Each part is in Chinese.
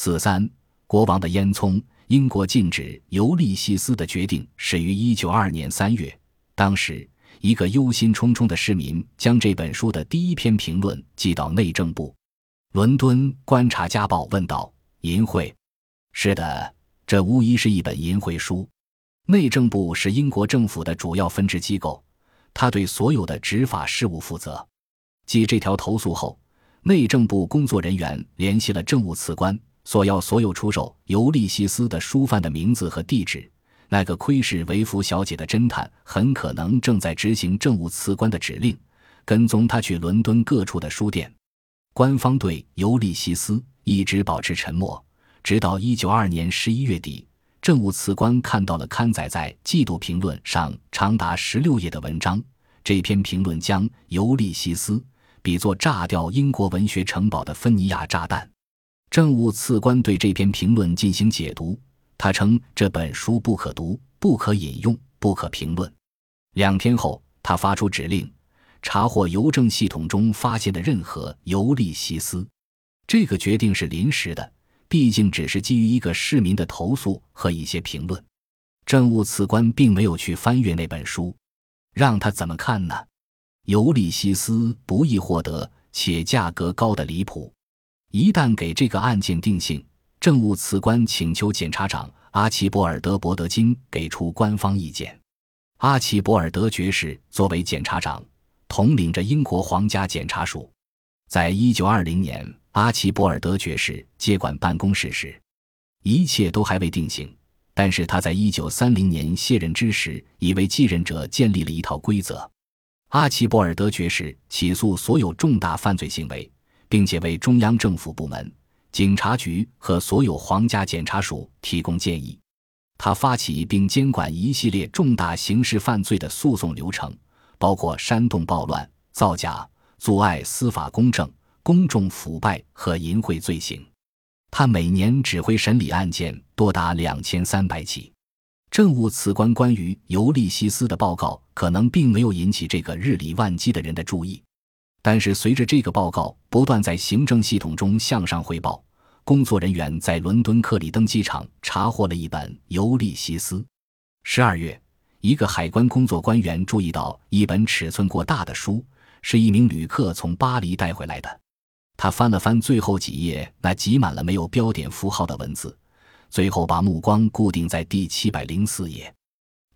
四三，国王的烟囱。英国禁止《尤利西斯》的决定始于一九二年三月。当时，一个忧心忡忡的市民将这本书的第一篇评论寄到内政部。伦敦观察家报问道：“淫秽？是的，这无疑是一本淫秽书。内政部是英国政府的主要分支机构，他对所有的执法事务负责。继这条投诉后，内政部工作人员联系了政务次官。”索要所有出售《尤利西斯》的书贩的名字和地址。那个窥视维弗小姐的侦探很可能正在执行政务次官的指令，跟踪他去伦敦各处的书店。官方对《尤利西斯》一直保持沉默，直到1922年11月底，政务次官看到了刊载在《季度评论》上长达16页的文章。这篇评论将《尤利西斯》比作炸掉英国文学城堡的芬尼亚炸弹。政务次官对这篇评论进行解读，他称这本书不可读、不可引用、不可评论。两天后，他发出指令，查获邮政系统中发现的任何《尤利西斯》。这个决定是临时的，毕竟只是基于一个市民的投诉和一些评论。政务次官并没有去翻阅那本书，让他怎么看呢？《尤利西斯》不易获得，且价格高的离谱。一旦给这个案件定性，政务次官请求检察长阿奇博尔德·伯德金给出官方意见。阿奇博尔德爵士作为检察长，统领着英国皇家检察署。在一九二零年，阿奇博尔德爵士接管办公室时，一切都还未定性。但是他在一九三零年卸任之时，已为继任者建立了一套规则。阿奇博尔德爵士起诉所有重大犯罪行为。并且为中央政府部门、警察局和所有皇家检察署提供建议。他发起并监管一系列重大刑事犯罪的诉讼流程，包括煽动暴乱、造假、阻碍司法公正、公众腐败和淫秽罪行。他每年指挥审理案件多达两千三百起。政务次官关于尤利西斯的报告可能并没有引起这个日理万机的人的注意。但是，随着这个报告不断在行政系统中向上汇报，工作人员在伦敦克里登机场查获了一本《尤利西斯》。十二月，一个海关工作官员注意到一本尺寸过大的书，是一名旅客从巴黎带回来的。他翻了翻最后几页，那挤满了没有标点符号的文字，最后把目光固定在第七百零四页。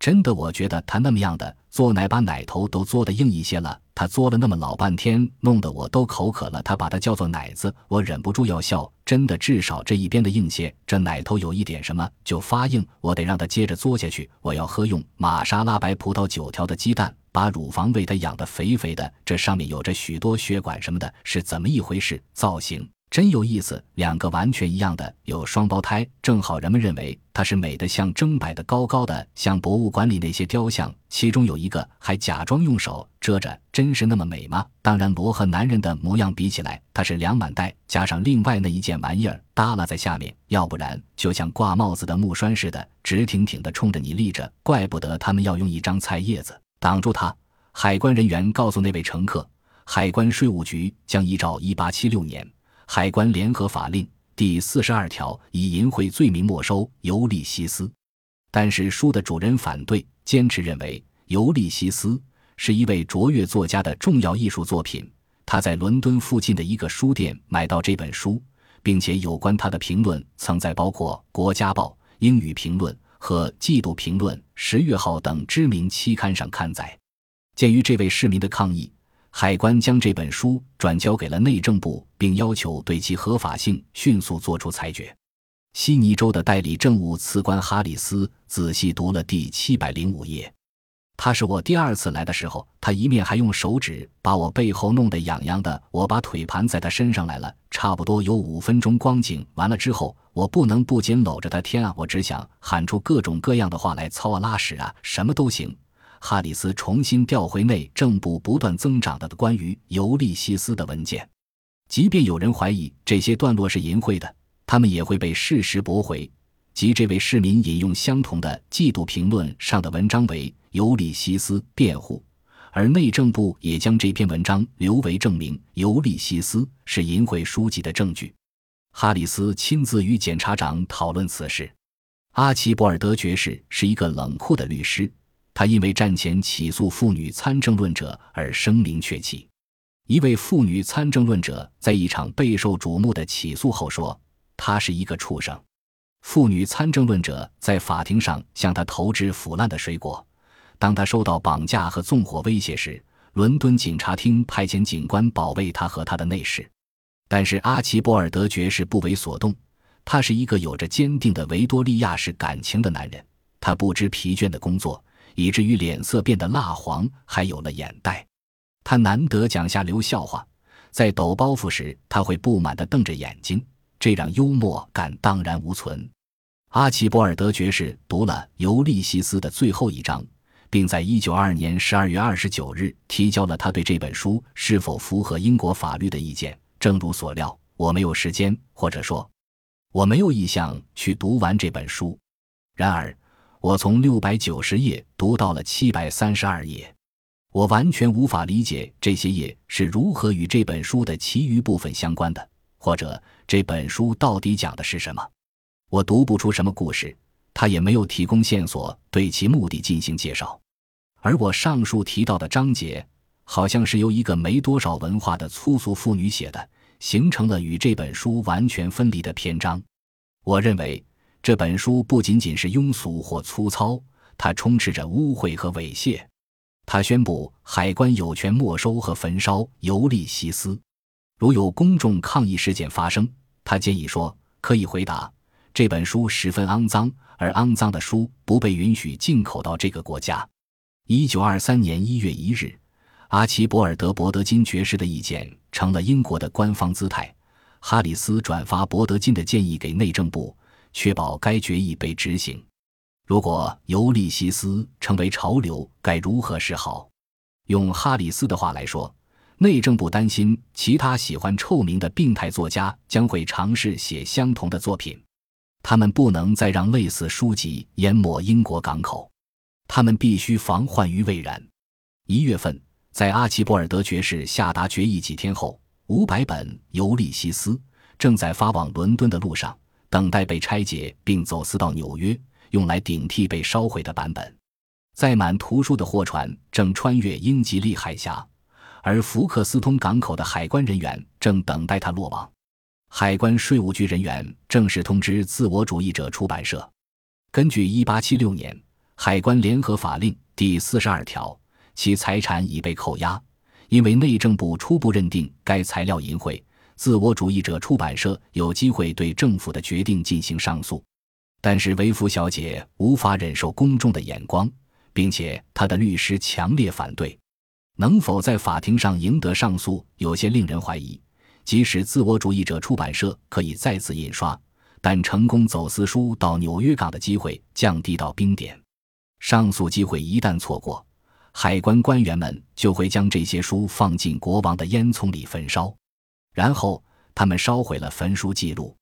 真的，我觉得他那么样的做奶，把奶头都做的硬一些了。他做了那么老半天，弄得我都口渴了。他把它叫做奶子，我忍不住要笑。真的，至少这一边的硬些，这奶头有一点什么就发硬，我得让他接着嘬下去。我要喝用玛莎拉白葡萄酒调的鸡蛋，把乳房喂他养得肥肥的，这上面有着许多血管什么的，是怎么一回事？造型。真有意思，两个完全一样的有双胞胎，正好人们认为它是美的，像砧摆的高高的，像博物馆里那些雕像。其中有一个还假装用手遮着，真是那么美吗？当然，罗和男人的模样比起来，它是两满带，加上另外那一件玩意儿耷拉在下面，要不然就像挂帽子的木栓似的，直挺挺的冲着你立着。怪不得他们要用一张菜叶子挡住它。海关人员告诉那位乘客，海关税务局将依照一八七六年。海关联合法令第四十二条以淫秽罪名没收《尤利西斯》，但是书的主人反对，坚持认为《尤利西斯》是一位卓越作家的重要艺术作品。他在伦敦附近的一个书店买到这本书，并且有关他的评论曾在包括《国家报》《英语评论》和《季度评论》十月号等知名期刊上刊载。鉴于这位市民的抗议。海关将这本书转交给了内政部，并要求对其合法性迅速作出裁决。悉尼州的代理政务次官哈里斯仔细读了第七百零五页。他是我第二次来的时候，他一面还用手指把我背后弄得痒痒的。我把腿盘在他身上来了，差不多有五分钟光景。完了之后，我不能不紧搂着他。天啊，我只想喊出各种各样的话来，操啊拉屎啊，什么都行。哈里斯重新调回内政部不断增长的关于尤利西斯的文件，即便有人怀疑这些段落是淫秽的，他们也会被事实驳回。即这位市民引用相同的《季度评论》上的文章为尤利西斯辩护，而内政部也将这篇文章留为证明尤利西斯是淫秽书籍的证据。哈里斯亲自与检察长讨论此事。阿奇博尔德爵士是一个冷酷的律师，他因为战前起诉妇女参政论者而声名鹊起。一位妇女参政论者在一场备受瞩目的起诉后说：“他是一个畜生。”妇女参政论者在法庭上向他投掷腐烂的水果。当他受到绑架和纵火威胁时，伦敦警察厅派遣警官保卫他和他的内侍。但是阿奇博尔德爵士不为所动。他是一个有着坚定的维多利亚式感情的男人。他不知疲倦的工作，以至于脸色变得蜡黄，还有了眼袋。他难得讲下流笑话，在抖包袱时，他会不满地瞪着眼睛，这让幽默感荡然无存。阿奇博尔德爵士读了《尤利西斯》的最后一章，并在1922年12月29日提交了他对这本书是否符合英国法律的意见。正如所料，我没有时间，或者说，我没有意向去读完这本书。然而，我从690页读到了732页，我完全无法理解这些页是如何与这本书的其余部分相关的，或者这本书到底讲的是什么。我读不出什么故事，他也没有提供线索对其目的进行介绍，而我上述提到的章节，好像是由一个没多少文化的粗俗妇女写的，形成了与这本书完全分离的篇章。我认为这本书不仅仅是庸俗或粗糙，它充斥着污秽和猥亵。他宣布海关有权没收和焚烧《尤利西斯》，如有公众抗议事件发生，他建议说可以回答。这本书十分肮脏，而肮脏的书不被允许进口到这个国家。一九二三年一月一日，阿奇博尔德伯德金爵士的意见成了英国的官方姿态。哈里斯转发伯德金的建议给内政部，确保该决议被执行。如果尤利西斯成为潮流，该如何是好？用哈里斯的话来说，内政部担心其他喜欢臭名的病态作家将会尝试写相同的作品。他们不能再让类似书籍淹没英国港口，他们必须防患于未然。一月份，在阿奇博尔德爵士下达决议几天后，五百本《尤利西斯》正在发往伦敦的路上，等待被拆解并走私到纽约，用来顶替被烧毁的版本。载满图书的货船正穿越英吉利海峡，而福克斯通港口的海关人员正等待他落网。海关税务局人员正式通知自我主义者出版社，根据1876年海关联合法令第四十二条，其财产已被扣押，因为内政部初步认定该材料淫秽。自我主义者出版社有机会对政府的决定进行上诉，但是维夫小姐无法忍受公众的眼光，并且她的律师强烈反对。能否在法庭上赢得上诉，有些令人怀疑。即使自我主义者出版社可以再次印刷，但成功走私书到纽约港的机会降低到冰点。上诉机会一旦错过，海关官员们就会将这些书放进国王的烟囱里焚烧，然后他们烧毁了焚书记录。